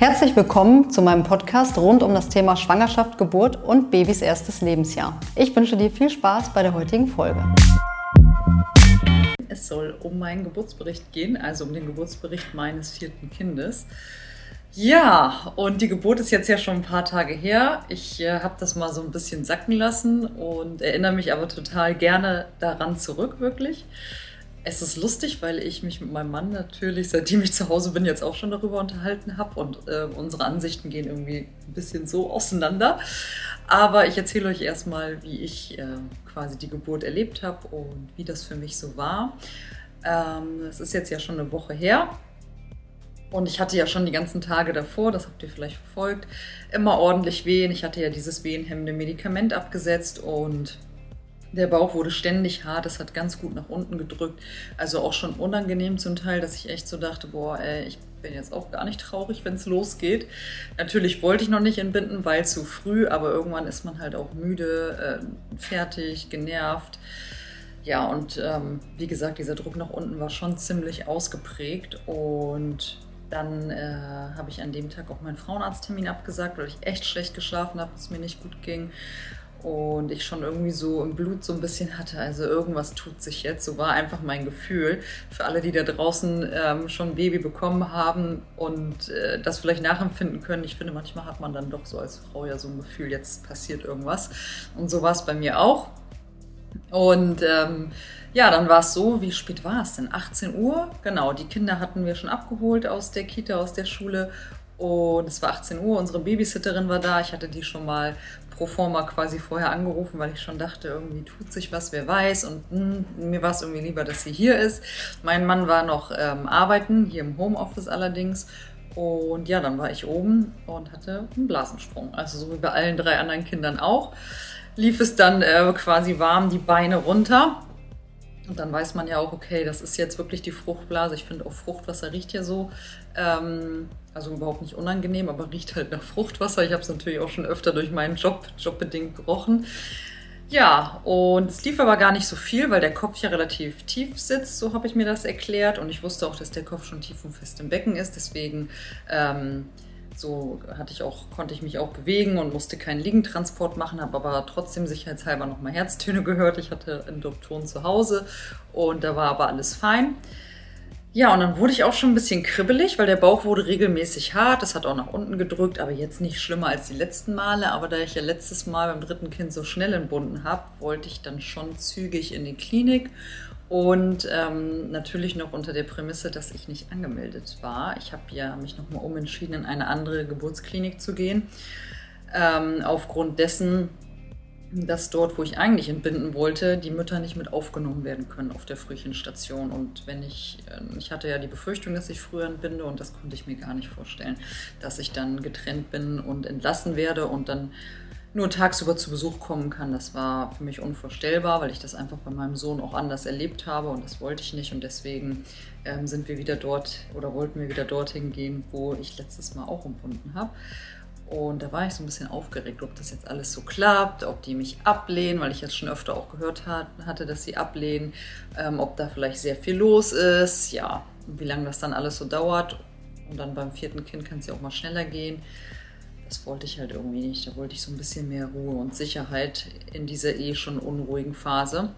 Herzlich willkommen zu meinem Podcast rund um das Thema Schwangerschaft, Geburt und Babys erstes Lebensjahr. Ich wünsche dir viel Spaß bei der heutigen Folge. Es soll um meinen Geburtsbericht gehen, also um den Geburtsbericht meines vierten Kindes. Ja, und die Geburt ist jetzt ja schon ein paar Tage her. Ich äh, habe das mal so ein bisschen sacken lassen und erinnere mich aber total gerne daran zurück, wirklich. Es ist lustig, weil ich mich mit meinem Mann natürlich, seitdem ich zu Hause bin, jetzt auch schon darüber unterhalten habe und äh, unsere Ansichten gehen irgendwie ein bisschen so auseinander. Aber ich erzähle euch erstmal, wie ich äh, quasi die Geburt erlebt habe und wie das für mich so war. Ähm, es ist jetzt ja schon eine Woche her. Und ich hatte ja schon die ganzen Tage davor, das habt ihr vielleicht verfolgt, immer ordentlich Wehen. Ich hatte ja dieses wehenhemmende Medikament abgesetzt und der Bauch wurde ständig hart, es hat ganz gut nach unten gedrückt. Also auch schon unangenehm zum Teil, dass ich echt so dachte, boah, ey, ich bin jetzt auch gar nicht traurig, wenn es losgeht. Natürlich wollte ich noch nicht entbinden, weil zu früh, aber irgendwann ist man halt auch müde, äh, fertig, genervt. Ja, und ähm, wie gesagt, dieser Druck nach unten war schon ziemlich ausgeprägt und dann äh, habe ich an dem Tag auch meinen Frauenarzttermin abgesagt, weil ich echt schlecht geschlafen habe, es mir nicht gut ging und ich schon irgendwie so im Blut so ein bisschen hatte, also irgendwas tut sich jetzt. So war einfach mein Gefühl. Für alle, die da draußen ähm, schon ein Baby bekommen haben und äh, das vielleicht nachempfinden können, ich finde, manchmal hat man dann doch so als Frau ja so ein Gefühl, jetzt passiert irgendwas. Und so war es bei mir auch. Und ähm, ja, dann war es so, wie spät war es denn? 18 Uhr? Genau, die Kinder hatten wir schon abgeholt aus der Kita, aus der Schule. Und es war 18 Uhr, unsere Babysitterin war da. Ich hatte die schon mal pro forma quasi vorher angerufen, weil ich schon dachte, irgendwie tut sich was, wer weiß. Und mh, hm, mir war es irgendwie lieber, dass sie hier ist. Mein Mann war noch ähm, arbeiten, hier im Homeoffice allerdings. Und ja, dann war ich oben und hatte einen Blasensprung. Also so wie bei allen drei anderen Kindern auch. Lief es dann äh, quasi warm die Beine runter. Und dann weiß man ja auch, okay, das ist jetzt wirklich die Fruchtblase. Ich finde auch Fruchtwasser riecht ja so. Ähm, also überhaupt nicht unangenehm, aber riecht halt nach Fruchtwasser. Ich habe es natürlich auch schon öfter durch meinen Job, jobbedingt gerochen. Ja, und es lief aber gar nicht so viel, weil der Kopf ja relativ tief sitzt, so habe ich mir das erklärt. Und ich wusste auch, dass der Kopf schon tief und fest im Becken ist. Deswegen ähm, so hatte ich auch, konnte ich mich auch bewegen und musste keinen Liegentransport machen, habe aber trotzdem sicherheitshalber nochmal Herztöne gehört. Ich hatte einen Doktoren zu Hause und da war aber alles fein. Ja, und dann wurde ich auch schon ein bisschen kribbelig, weil der Bauch wurde regelmäßig hart. Das hat auch nach unten gedrückt, aber jetzt nicht schlimmer als die letzten Male. Aber da ich ja letztes Mal beim dritten Kind so schnell entbunden habe, wollte ich dann schon zügig in die Klinik. Und ähm, natürlich noch unter der Prämisse, dass ich nicht angemeldet war. Ich habe ja mich nochmal umentschieden, in eine andere Geburtsklinik zu gehen. Ähm, aufgrund dessen, dass dort, wo ich eigentlich entbinden wollte, die Mütter nicht mit aufgenommen werden können auf der Frühchenstation. Und wenn ich, ähm, ich hatte ja die Befürchtung, dass ich früher entbinde und das konnte ich mir gar nicht vorstellen, dass ich dann getrennt bin und entlassen werde und dann nur tagsüber zu Besuch kommen kann. Das war für mich unvorstellbar, weil ich das einfach bei meinem Sohn auch anders erlebt habe und das wollte ich nicht. Und deswegen ähm, sind wir wieder dort oder wollten wir wieder dorthin gehen, wo ich letztes Mal auch entbunden habe. Und da war ich so ein bisschen aufgeregt, ob das jetzt alles so klappt, ob die mich ablehnen, weil ich jetzt schon öfter auch gehört hat, hatte, dass sie ablehnen, ähm, ob da vielleicht sehr viel los ist, ja, wie lange das dann alles so dauert. Und dann beim vierten Kind kann es ja auch mal schneller gehen. Das wollte ich halt irgendwie nicht. Da wollte ich so ein bisschen mehr Ruhe und Sicherheit in dieser eh schon unruhigen Phase.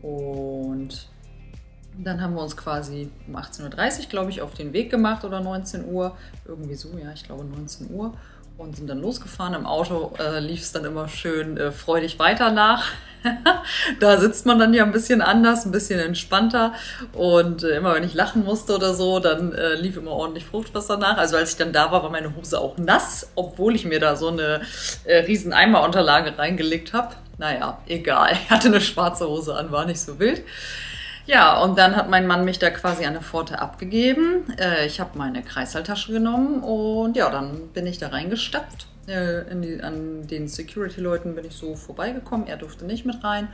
Und dann haben wir uns quasi um 18.30 Uhr, glaube ich, auf den Weg gemacht oder 19 Uhr. Irgendwie so, ja, ich glaube 19 Uhr und sind dann losgefahren. Im Auto äh, lief es dann immer schön äh, freudig weiter nach. da sitzt man dann ja ein bisschen anders, ein bisschen entspannter. Und äh, immer wenn ich lachen musste oder so, dann äh, lief immer ordentlich Fruchtwasser nach. Also als ich dann da war, war meine Hose auch nass, obwohl ich mir da so eine äh, riesen Eimerunterlage reingelegt habe. Naja, egal. Ich hatte eine schwarze Hose an, war nicht so wild. Ja, und dann hat mein Mann mich da quasi an der Pforte abgegeben. Äh, ich habe meine Kreißsaaltasche genommen und ja, dann bin ich da reingestapft. Äh, die, an den Security-Leuten bin ich so vorbeigekommen. Er durfte nicht mit rein.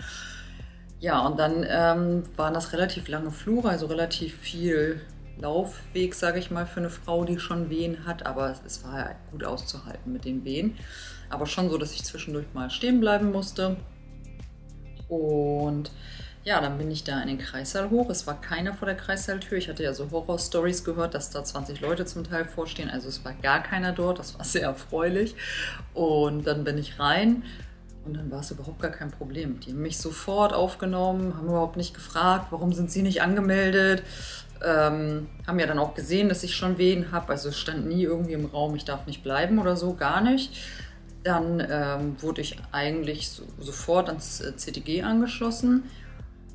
Ja, und dann ähm, waren das relativ lange Flure, also relativ viel Laufweg, sage ich mal, für eine Frau, die schon Wehen hat. Aber es war ja gut auszuhalten mit den Wehen. Aber schon so, dass ich zwischendurch mal stehen bleiben musste. Und ja, dann bin ich da in den Kreissaal hoch. Es war keiner vor der Kreissaaltür. Ich hatte ja so Horror-Stories gehört, dass da 20 Leute zum Teil vorstehen. Also es war gar keiner dort. Das war sehr erfreulich. Und dann bin ich rein und dann war es überhaupt gar kein Problem. Die haben mich sofort aufgenommen, haben überhaupt nicht gefragt, warum sind sie nicht angemeldet. Ähm, haben ja dann auch gesehen, dass ich schon Wehen habe. Also stand nie irgendwie im Raum, ich darf nicht bleiben oder so, gar nicht. Dann ähm, wurde ich eigentlich so, sofort ans äh, CTG angeschlossen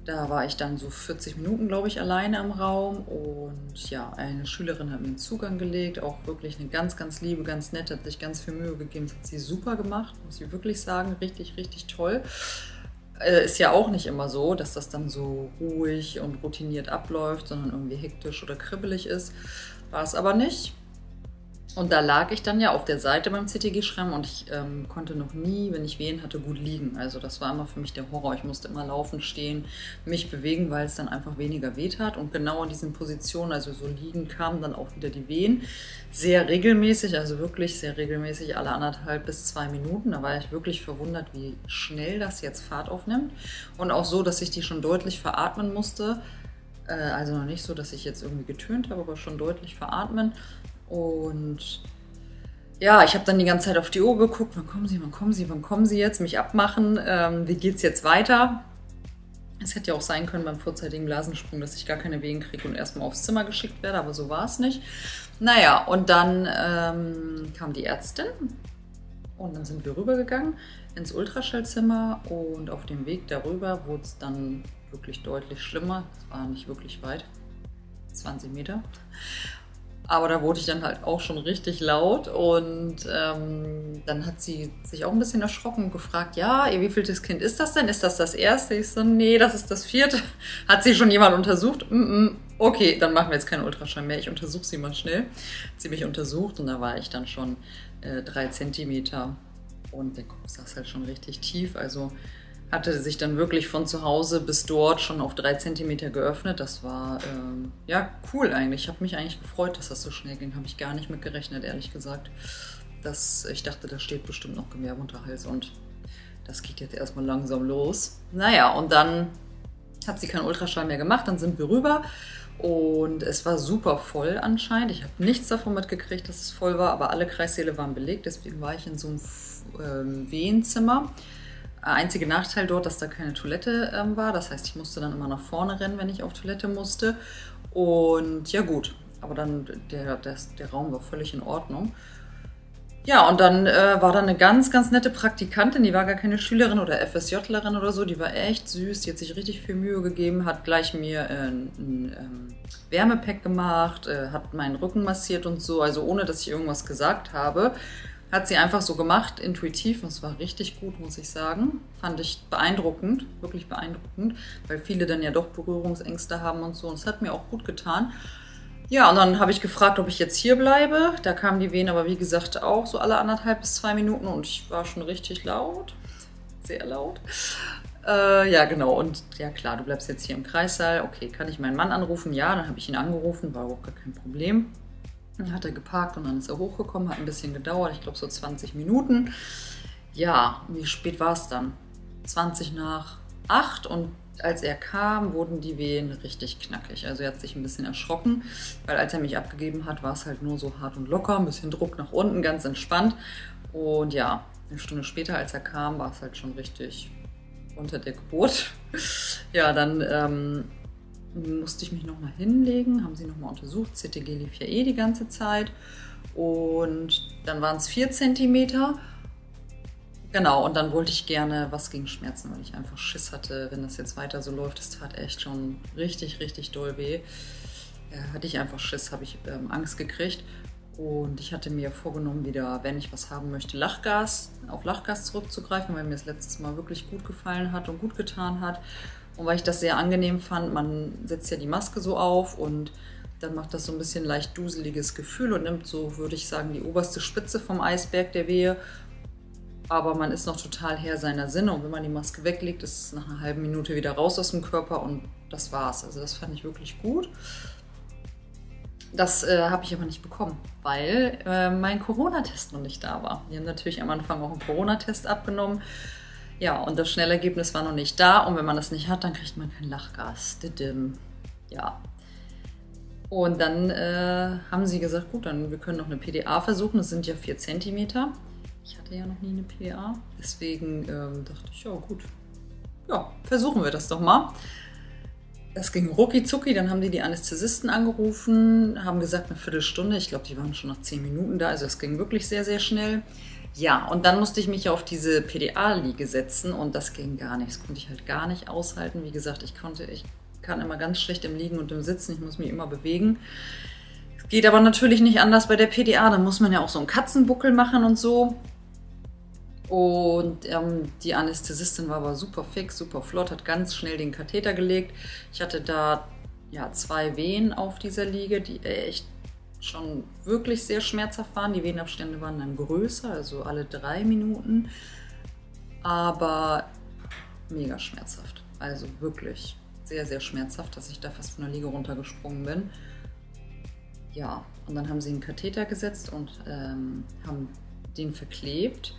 da war ich dann so 40 Minuten, glaube ich, alleine im Raum und ja, eine Schülerin hat mir einen Zugang gelegt, auch wirklich eine ganz, ganz liebe, ganz nette, hat sich ganz viel Mühe gegeben, hat sie super gemacht, muss ich wirklich sagen, richtig, richtig toll. Äh, ist ja auch nicht immer so, dass das dann so ruhig und routiniert abläuft, sondern irgendwie hektisch oder kribbelig ist. War es aber nicht. Und da lag ich dann ja auf der Seite beim CTG-Schramm und ich ähm, konnte noch nie, wenn ich Wehen hatte, gut liegen. Also das war immer für mich der Horror. Ich musste immer laufen, stehen, mich bewegen, weil es dann einfach weniger weht hat. Und genau in diesen Positionen, also so liegen, kamen dann auch wieder die Wehen. Sehr regelmäßig, also wirklich sehr regelmäßig, alle anderthalb bis zwei Minuten. Da war ich wirklich verwundert, wie schnell das jetzt Fahrt aufnimmt. Und auch so, dass ich die schon deutlich veratmen musste. Äh, also noch nicht so, dass ich jetzt irgendwie getönt habe, aber schon deutlich veratmen. Und ja, ich habe dann die ganze Zeit auf die Uhr geguckt, wann kommen Sie, wann kommen Sie, wann kommen Sie jetzt, mich abmachen, ähm, wie es jetzt weiter? Es hätte ja auch sein können beim vorzeitigen Blasensprung, dass ich gar keine Wehen kriege und erstmal aufs Zimmer geschickt werde, aber so war es nicht. Naja, und dann ähm, kam die Ärztin und dann sind wir rübergegangen ins Ultraschallzimmer und auf dem Weg darüber wurde es dann wirklich deutlich schlimmer. Es war nicht wirklich weit, 20 Meter. Aber da wurde ich dann halt auch schon richtig laut und ähm, dann hat sie sich auch ein bisschen erschrocken und gefragt, ja, wie vieltes Kind ist das denn? Ist das das erste? Ich so, nee, das ist das vierte. Hat sie schon jemand untersucht? Mm -mm. Okay, dann machen wir jetzt keinen Ultraschall mehr. Ich untersuche sie mal schnell. Hat sie mich untersucht und da war ich dann schon äh, drei Zentimeter und der Kopf saß halt schon richtig tief. Also hatte sich dann wirklich von zu Hause bis dort schon auf drei Zentimeter geöffnet. Das war ähm, ja cool eigentlich. Ich habe mich eigentlich gefreut, dass das so schnell ging. Habe ich gar nicht mit gerechnet, ehrlich gesagt. Das, ich dachte, da steht bestimmt noch Gewerbe unter Hals und das geht jetzt erstmal langsam los. Naja, und dann hat sie keinen Ultraschall mehr gemacht. Dann sind wir rüber und es war super voll anscheinend. Ich habe nichts davon mitgekriegt, dass es voll war, aber alle Kreissäle waren belegt. Deswegen war ich in so einem ähm, Wehenzimmer Einzige Nachteil dort, dass da keine Toilette ähm, war. Das heißt, ich musste dann immer nach vorne rennen, wenn ich auf Toilette musste. Und ja gut, aber dann der, der, der Raum war völlig in Ordnung. Ja, und dann äh, war da eine ganz, ganz nette Praktikantin, die war gar keine Schülerin oder FSJlerin oder so, die war echt süß, die hat sich richtig viel Mühe gegeben, hat gleich mir äh, ein, ein ähm, Wärmepack gemacht, äh, hat meinen Rücken massiert und so, also ohne dass ich irgendwas gesagt habe. Hat sie einfach so gemacht, intuitiv. Und es war richtig gut, muss ich sagen. Fand ich beeindruckend, wirklich beeindruckend, weil viele dann ja doch Berührungsängste haben und so. Und es hat mir auch gut getan. Ja, und dann habe ich gefragt, ob ich jetzt hier bleibe. Da kamen die Wehen aber wie gesagt auch so alle anderthalb bis zwei Minuten und ich war schon richtig laut. Sehr laut. Äh, ja, genau. Und ja, klar, du bleibst jetzt hier im Kreissaal. Okay, kann ich meinen Mann anrufen? Ja, dann habe ich ihn angerufen, war überhaupt gar kein Problem. Dann hat er geparkt und dann ist er hochgekommen, hat ein bisschen gedauert, ich glaube so 20 Minuten. Ja, wie spät war es dann? 20 nach 8 und als er kam, wurden die Wehen richtig knackig. Also er hat sich ein bisschen erschrocken, weil als er mich abgegeben hat, war es halt nur so hart und locker, ein bisschen Druck nach unten, ganz entspannt. Und ja, eine Stunde später, als er kam, war es halt schon richtig unter der Geburt. Ja, dann ähm, musste ich mich nochmal hinlegen, haben sie nochmal untersucht. CTG lief ja eh die ganze Zeit. Und dann waren es 4 cm. Genau, und dann wollte ich gerne was gegen Schmerzen, weil ich einfach Schiss hatte, wenn das jetzt weiter so läuft. Das tat echt schon richtig, richtig doll weh. Ja, hatte ich einfach Schiss, habe ich ähm, Angst gekriegt. Und ich hatte mir vorgenommen, wieder, wenn ich was haben möchte, Lachgas, auf Lachgas zurückzugreifen, weil mir das letztes Mal wirklich gut gefallen hat und gut getan hat. Und weil ich das sehr angenehm fand, man setzt ja die Maske so auf und dann macht das so ein bisschen leicht duseliges Gefühl und nimmt so, würde ich sagen, die oberste Spitze vom Eisberg der Wehe. Aber man ist noch total Herr seiner Sinne und wenn man die Maske weglegt, ist es nach einer halben Minute wieder raus aus dem Körper und das war's. Also das fand ich wirklich gut. Das äh, habe ich aber nicht bekommen, weil äh, mein Corona-Test noch nicht da war. Wir haben natürlich am Anfang auch einen Corona-Test abgenommen Ja, und das Schnellergebnis war noch nicht da. Und wenn man das nicht hat, dann kriegt man kein Lachgas. Ja. Und dann äh, haben sie gesagt, gut, dann wir können noch eine PDA versuchen. Das sind ja 4 cm. Ich hatte ja noch nie eine PDA. Deswegen ähm, dachte ich, ja gut, ja, versuchen wir das doch mal. Das ging rucki zucki, dann haben die die Anästhesisten angerufen, haben gesagt eine Viertelstunde. Ich glaube, die waren schon nach zehn Minuten da, also es ging wirklich sehr, sehr schnell. Ja, und dann musste ich mich auf diese PDA-Liege setzen und das ging gar nicht. Das konnte ich halt gar nicht aushalten. Wie gesagt, ich konnte, ich kann immer ganz schlecht im Liegen und im Sitzen, ich muss mich immer bewegen. Geht aber natürlich nicht anders bei der PDA, da muss man ja auch so einen Katzenbuckel machen und so. Und ähm, die Anästhesistin war aber super fix, super flott, hat ganz schnell den Katheter gelegt. Ich hatte da ja, zwei Wehen auf dieser Liege, die echt schon wirklich sehr schmerzhaft waren. Die Venenabstände waren dann größer, also alle drei Minuten. Aber mega schmerzhaft. Also wirklich sehr, sehr schmerzhaft, dass ich da fast von der Liege runtergesprungen bin. Ja, und dann haben sie einen Katheter gesetzt und ähm, haben den verklebt.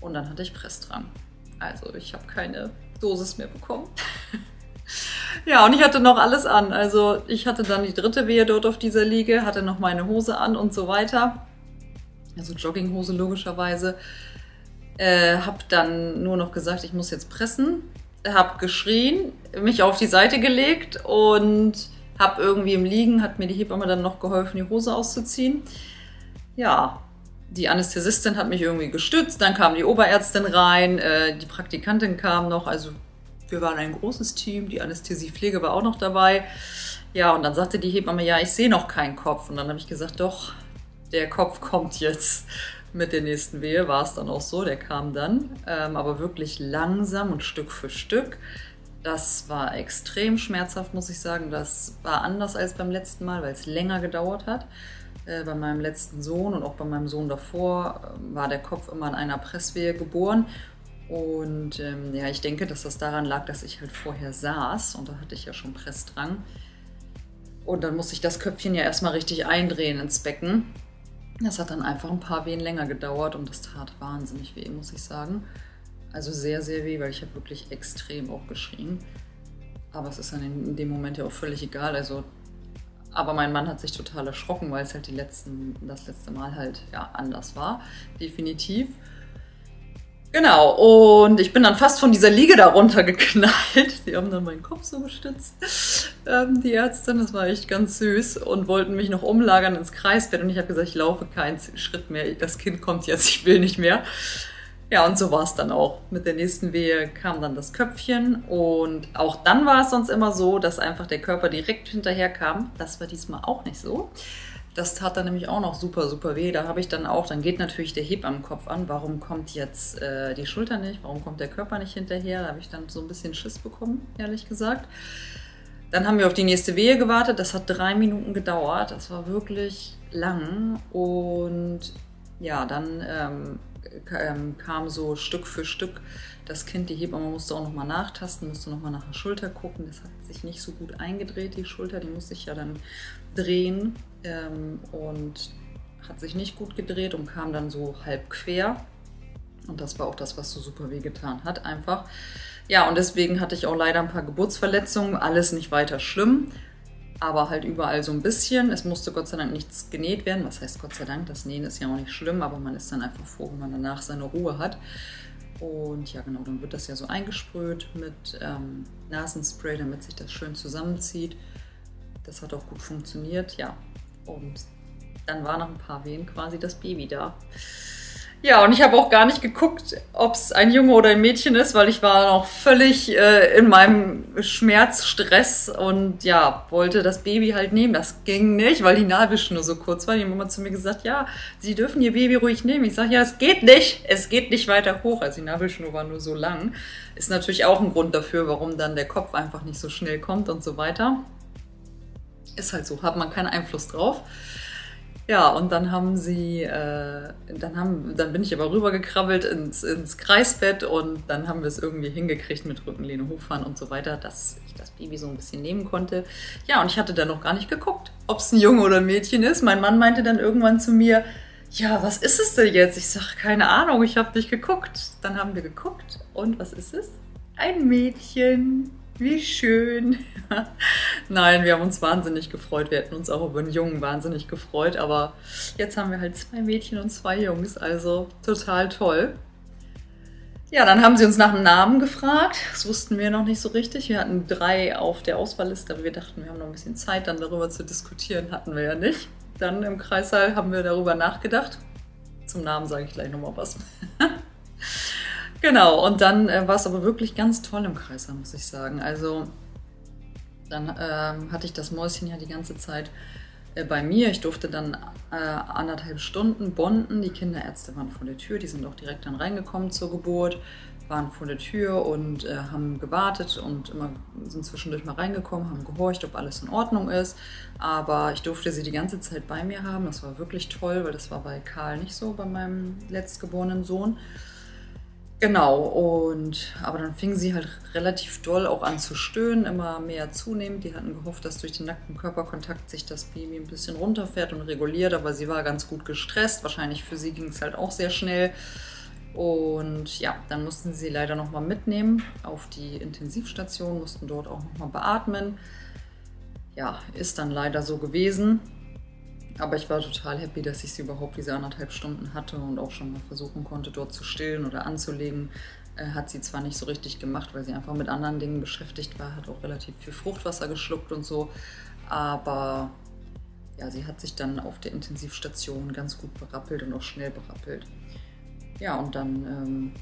Und dann hatte ich Pressdrang. Also ich habe keine Dosis mehr bekommen. Ja, und ich hatte noch alles an. Also ich hatte dann die dritte Wehe dort auf dieser Liege, hatte noch meine Hose an und so weiter. Also Jogginghose logischerweise. Äh, hab dann nur noch gesagt, ich muss jetzt pressen. Hab geschrien, mich auf die Seite gelegt und hab irgendwie im Liegen, hat mir die Hebamme dann noch geholfen, die Hose auszuziehen. Ja, die Anästhesistin hat mich irgendwie gestützt, dann kam die Oberärztin rein, äh, die Praktikantin kam noch, also wir waren ein großes Team, die Anästhesiepflege war auch noch dabei. Ja, und dann sagte die Hebamme, ja, ich sehe noch keinen Kopf. Und dann habe ich gesagt, doch, der Kopf kommt jetzt. Mit der nächsten Wehe war es dann auch so, der kam dann, ähm, aber wirklich langsam und Stück für Stück. Das war extrem schmerzhaft, muss ich sagen. Das war anders als beim letzten Mal, weil es länger gedauert hat. Äh, bei meinem letzten Sohn und auch bei meinem Sohn davor äh, war der Kopf immer in einer Presswehe geboren. Und ähm, ja, ich denke, dass das daran lag, dass ich halt vorher saß und da hatte ich ja schon Pressdrang. Und dann musste ich das Köpfchen ja erstmal richtig eindrehen ins Becken. Das hat dann einfach ein paar Wehen länger gedauert und das tat wahnsinnig weh, muss ich sagen. Also sehr, sehr weh, weil ich habe wirklich extrem auch geschrien. Aber es ist dann in dem Moment ja auch völlig egal. Also aber mein Mann hat sich total erschrocken, weil es halt die letzten, das letzte Mal halt ja, anders war. Definitiv. Genau, und ich bin dann fast von dieser Liege da runtergeknallt. Sie haben dann meinen Kopf so gestützt, ähm, die Ärztin. Das war echt ganz süß und wollten mich noch umlagern ins Kreisbett. Und ich habe gesagt, ich laufe keinen Schritt mehr. Das Kind kommt jetzt, ich will nicht mehr. Ja, und so war es dann auch. Mit der nächsten Wehe kam dann das Köpfchen und auch dann war es sonst immer so, dass einfach der Körper direkt hinterher kam. Das war diesmal auch nicht so. Das tat dann nämlich auch noch super, super weh. Da habe ich dann auch, dann geht natürlich der Hebammenkopf an, warum kommt jetzt äh, die Schulter nicht, warum kommt der Körper nicht hinterher? Da habe ich dann so ein bisschen Schiss bekommen, ehrlich gesagt. Dann haben wir auf die nächste Wehe gewartet. Das hat drei Minuten gedauert. Das war wirklich lang. Und ja, dann ähm, ähm, kam so Stück für Stück das Kind, die Hebamme musste auch nochmal nachtasten, musste nochmal nach der Schulter gucken. Das hat sich nicht so gut eingedreht, die Schulter, die musste ich ja dann drehen ähm, und hat sich nicht gut gedreht und kam dann so halb quer. Und das war auch das, was so super weh getan hat, einfach. Ja, und deswegen hatte ich auch leider ein paar Geburtsverletzungen, alles nicht weiter schlimm aber halt überall so ein bisschen. Es musste Gott sei Dank nichts genäht werden. Was heißt Gott sei Dank? Das Nähen ist ja auch nicht schlimm, aber man ist dann einfach froh, wenn man danach seine Ruhe hat. Und ja, genau, dann wird das ja so eingesprüht mit ähm, Nasenspray, damit sich das schön zusammenzieht. Das hat auch gut funktioniert, ja. Und dann war nach ein paar Wehen quasi das Baby da. Ja, und ich habe auch gar nicht geguckt, ob es ein Junge oder ein Mädchen ist, weil ich war noch völlig äh, in meinem Schmerzstress und ja, wollte das Baby halt nehmen. Das ging nicht, weil die Nabelschnur so kurz war. Die Mama zu mir gesagt, ja, Sie dürfen Ihr Baby ruhig nehmen. Ich sage, ja, es geht nicht. Es geht nicht weiter hoch. Also die Nabelschnur war nur so lang. Ist natürlich auch ein Grund dafür, warum dann der Kopf einfach nicht so schnell kommt und so weiter. Ist halt so, hat man keinen Einfluss drauf. Ja, und dann haben sie, äh, dann, haben, dann bin ich aber rübergekrabbelt ins, ins Kreisbett und dann haben wir es irgendwie hingekriegt mit Rückenlehne hochfahren und so weiter, dass ich das Baby so ein bisschen nehmen konnte. Ja, und ich hatte dann noch gar nicht geguckt, ob es ein Junge oder ein Mädchen ist. Mein Mann meinte dann irgendwann zu mir, ja, was ist es denn jetzt? Ich sage, keine Ahnung, ich habe nicht geguckt. Dann haben wir geguckt und was ist es? Ein Mädchen. Wie schön. Nein, wir haben uns wahnsinnig gefreut. Wir hätten uns auch über einen Jungen wahnsinnig gefreut. Aber jetzt haben wir halt zwei Mädchen und zwei Jungs. Also total toll. Ja, dann haben sie uns nach dem Namen gefragt. Das wussten wir noch nicht so richtig. Wir hatten drei auf der Auswahlliste, aber wir dachten, wir haben noch ein bisschen Zeit, dann darüber zu diskutieren. Hatten wir ja nicht. Dann im Kreissaal haben wir darüber nachgedacht. Zum Namen sage ich gleich nochmal was. Genau, und dann äh, war es aber wirklich ganz toll im Kreißsaal, muss ich sagen. Also dann ähm, hatte ich das Mäuschen ja die ganze Zeit äh, bei mir. Ich durfte dann äh, anderthalb Stunden bonden. Die Kinderärzte waren vor der Tür, die sind auch direkt dann reingekommen zur Geburt, waren vor der Tür und äh, haben gewartet und immer sind zwischendurch mal reingekommen, haben gehorcht, ob alles in Ordnung ist. Aber ich durfte sie die ganze Zeit bei mir haben. Das war wirklich toll, weil das war bei Karl nicht so, bei meinem letztgeborenen Sohn. Genau, und aber dann fing sie halt relativ doll auch an zu stöhnen, immer mehr zunehmend. Die hatten gehofft, dass durch den nackten Körperkontakt sich das Baby ein bisschen runterfährt und reguliert, aber sie war ganz gut gestresst. Wahrscheinlich für sie ging es halt auch sehr schnell. Und ja, dann mussten sie leider nochmal mitnehmen auf die Intensivstation, mussten dort auch nochmal beatmen. Ja, ist dann leider so gewesen. Aber ich war total happy, dass ich sie überhaupt diese anderthalb Stunden hatte und auch schon mal versuchen konnte, dort zu stillen oder anzulegen. Äh, hat sie zwar nicht so richtig gemacht, weil sie einfach mit anderen Dingen beschäftigt war, hat auch relativ viel Fruchtwasser geschluckt und so. Aber ja, sie hat sich dann auf der Intensivstation ganz gut berappelt und auch schnell berappelt. Ja, und dann ähm,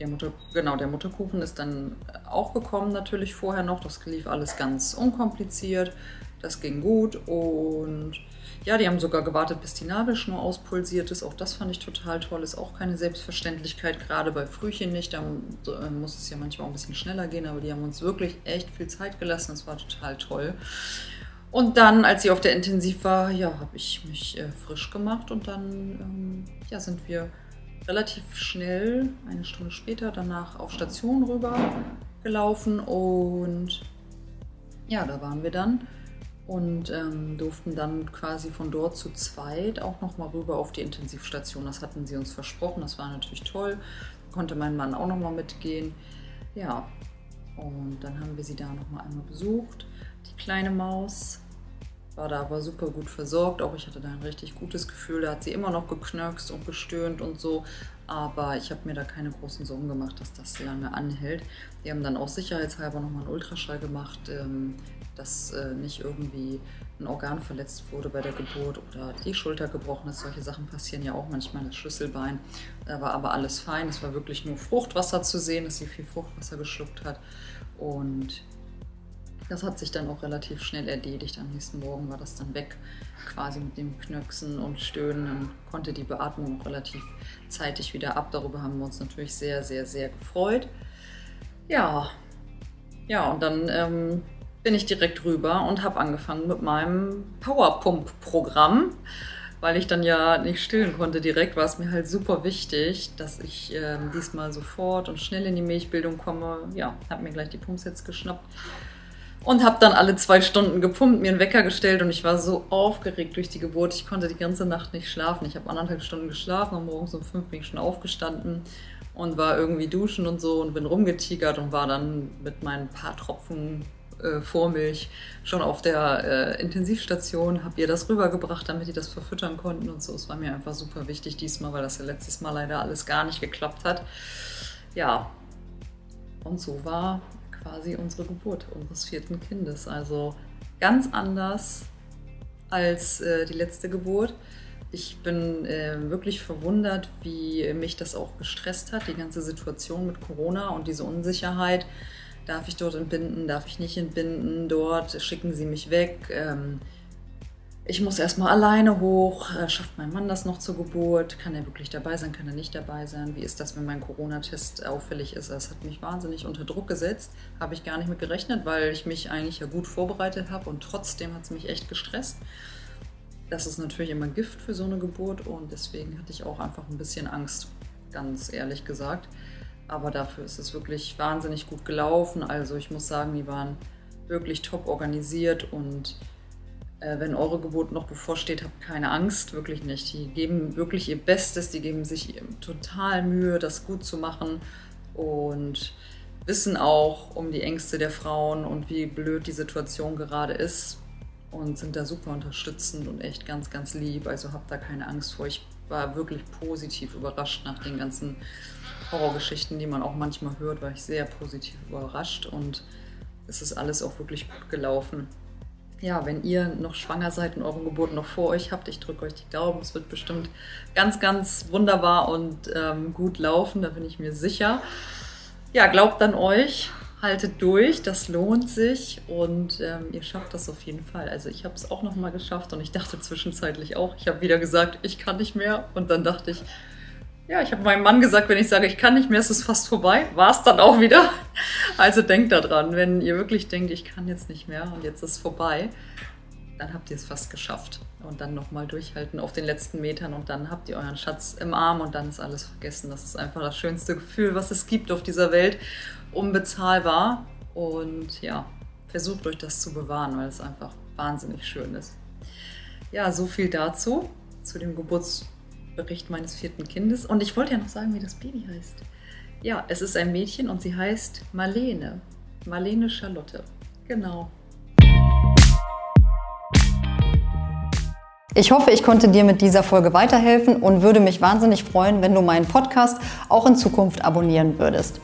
der Mutter, genau, der Mutterkuchen ist dann auch gekommen, natürlich vorher noch. Das lief alles ganz unkompliziert. Das ging gut und ja, die haben sogar gewartet, bis die Nabelschnur auspulsiert ist. Auch das fand ich total toll. Ist auch keine Selbstverständlichkeit, gerade bei Frühchen nicht. Da äh, muss es ja manchmal auch ein bisschen schneller gehen, aber die haben uns wirklich echt viel Zeit gelassen. Das war total toll. Und dann, als sie auf der Intensiv war, ja, habe ich mich äh, frisch gemacht und dann ähm, ja, sind wir relativ schnell, eine Stunde später, danach auf Station rüber gelaufen und ja, da waren wir dann und ähm, durften dann quasi von dort zu zweit auch noch mal rüber auf die Intensivstation. Das hatten sie uns versprochen, das war natürlich toll. Konnte mein Mann auch noch mal mitgehen. Ja, und dann haben wir sie da noch mal einmal besucht. Die kleine Maus war da aber super gut versorgt. Auch ich hatte da ein richtig gutes Gefühl. Da hat sie immer noch geknirkst und gestöhnt und so. Aber ich habe mir da keine großen Sorgen gemacht, dass das lange anhält. Die haben dann auch sicherheitshalber nochmal einen Ultraschall gemacht. Ähm, dass äh, nicht irgendwie ein Organ verletzt wurde bei der Geburt oder die Schulter gebrochen ist. Solche Sachen passieren ja auch manchmal, das Schlüsselbein. Da war aber alles fein. Es war wirklich nur Fruchtwasser zu sehen, dass sie viel Fruchtwasser geschluckt hat. Und das hat sich dann auch relativ schnell erledigt. Am nächsten Morgen war das dann weg, quasi mit dem Knöchsen und Stöhnen. Dann konnte die Beatmung relativ zeitig wieder ab. Darüber haben wir uns natürlich sehr, sehr, sehr gefreut. Ja, ja, und dann ähm, bin ich direkt rüber und habe angefangen mit meinem Powerpump-Programm. Weil ich dann ja nicht stillen konnte direkt, war es mir halt super wichtig, dass ich äh, diesmal sofort und schnell in die Milchbildung komme. Ja, habe mir gleich die Pumpsets geschnappt und habe dann alle zwei Stunden gepumpt, mir einen Wecker gestellt und ich war so aufgeregt durch die Geburt. Ich konnte die ganze Nacht nicht schlafen. Ich habe anderthalb Stunden geschlafen und morgens um fünf bin ich schon aufgestanden und war irgendwie duschen und so und bin rumgetigert und war dann mit meinen paar Tropfen äh, Vormilch schon auf der äh, Intensivstation, habe ihr das rübergebracht, damit die das verfüttern konnten und so. Es war mir einfach super wichtig diesmal, weil das ja letztes Mal leider alles gar nicht geklappt hat. Ja, und so war quasi unsere Geburt unseres vierten Kindes. Also ganz anders als äh, die letzte Geburt. Ich bin äh, wirklich verwundert, wie mich das auch gestresst hat, die ganze Situation mit Corona und diese Unsicherheit. Darf ich dort entbinden? Darf ich nicht entbinden? Dort schicken sie mich weg. Ähm, ich muss erstmal alleine hoch. Äh, schafft mein Mann das noch zur Geburt? Kann er wirklich dabei sein? Kann er nicht dabei sein? Wie ist das, wenn mein Corona-Test auffällig ist? Das hat mich wahnsinnig unter Druck gesetzt. Habe ich gar nicht mit gerechnet, weil ich mich eigentlich ja gut vorbereitet habe und trotzdem hat es mich echt gestresst. Das ist natürlich immer Gift für so eine Geburt und deswegen hatte ich auch einfach ein bisschen Angst, ganz ehrlich gesagt. Aber dafür ist es wirklich wahnsinnig gut gelaufen. Also ich muss sagen, die waren wirklich top organisiert und äh, wenn eure Geburt noch bevorsteht, habt keine Angst, wirklich nicht. Die geben wirklich ihr Bestes, die geben sich total Mühe, das gut zu machen und wissen auch um die Ängste der Frauen und wie blöd die Situation gerade ist und sind da super unterstützend und echt ganz, ganz lieb. Also habt da keine Angst vor. Ich war wirklich positiv überrascht nach den ganzen Horrorgeschichten, die man auch manchmal hört, war ich sehr positiv überrascht und es ist alles auch wirklich gut gelaufen ja, wenn ihr noch schwanger seid und eure Geburt noch vor euch habt, ich drücke euch die Daumen. Es wird bestimmt ganz, ganz wunderbar und ähm, gut laufen, da bin ich mir sicher. Ja, glaubt an euch, haltet durch, das lohnt sich und ähm, ihr schafft das auf jeden Fall. Also ich habe es auch noch mal geschafft und ich dachte zwischenzeitlich auch, ich habe wieder gesagt, ich kann nicht mehr und dann dachte ich, ja, ich habe meinem Mann gesagt, wenn ich sage, ich kann nicht mehr, ist es fast vorbei. War es dann auch wieder. Also denkt daran, wenn ihr wirklich denkt, ich kann jetzt nicht mehr und jetzt ist es vorbei, dann habt ihr es fast geschafft. Und dann nochmal durchhalten auf den letzten Metern und dann habt ihr euren Schatz im Arm und dann ist alles vergessen. Das ist einfach das schönste Gefühl, was es gibt auf dieser Welt. Unbezahlbar. Und ja, versucht euch das zu bewahren, weil es einfach wahnsinnig schön ist. Ja, so viel dazu, zu dem Geburts Bericht meines vierten Kindes. Und ich wollte ja noch sagen, wie das Baby heißt. Ja, es ist ein Mädchen und sie heißt Marlene. Marlene Charlotte. Genau. Ich hoffe, ich konnte dir mit dieser Folge weiterhelfen und würde mich wahnsinnig freuen, wenn du meinen Podcast auch in Zukunft abonnieren würdest.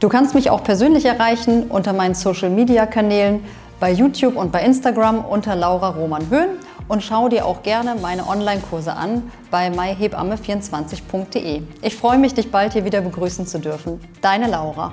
Du kannst mich auch persönlich erreichen unter meinen Social-Media-Kanälen bei YouTube und bei Instagram unter Laura Roman Höhn und schau dir auch gerne meine Online-Kurse an bei myhebamme24.de. Ich freue mich, dich bald hier wieder begrüßen zu dürfen. Deine Laura.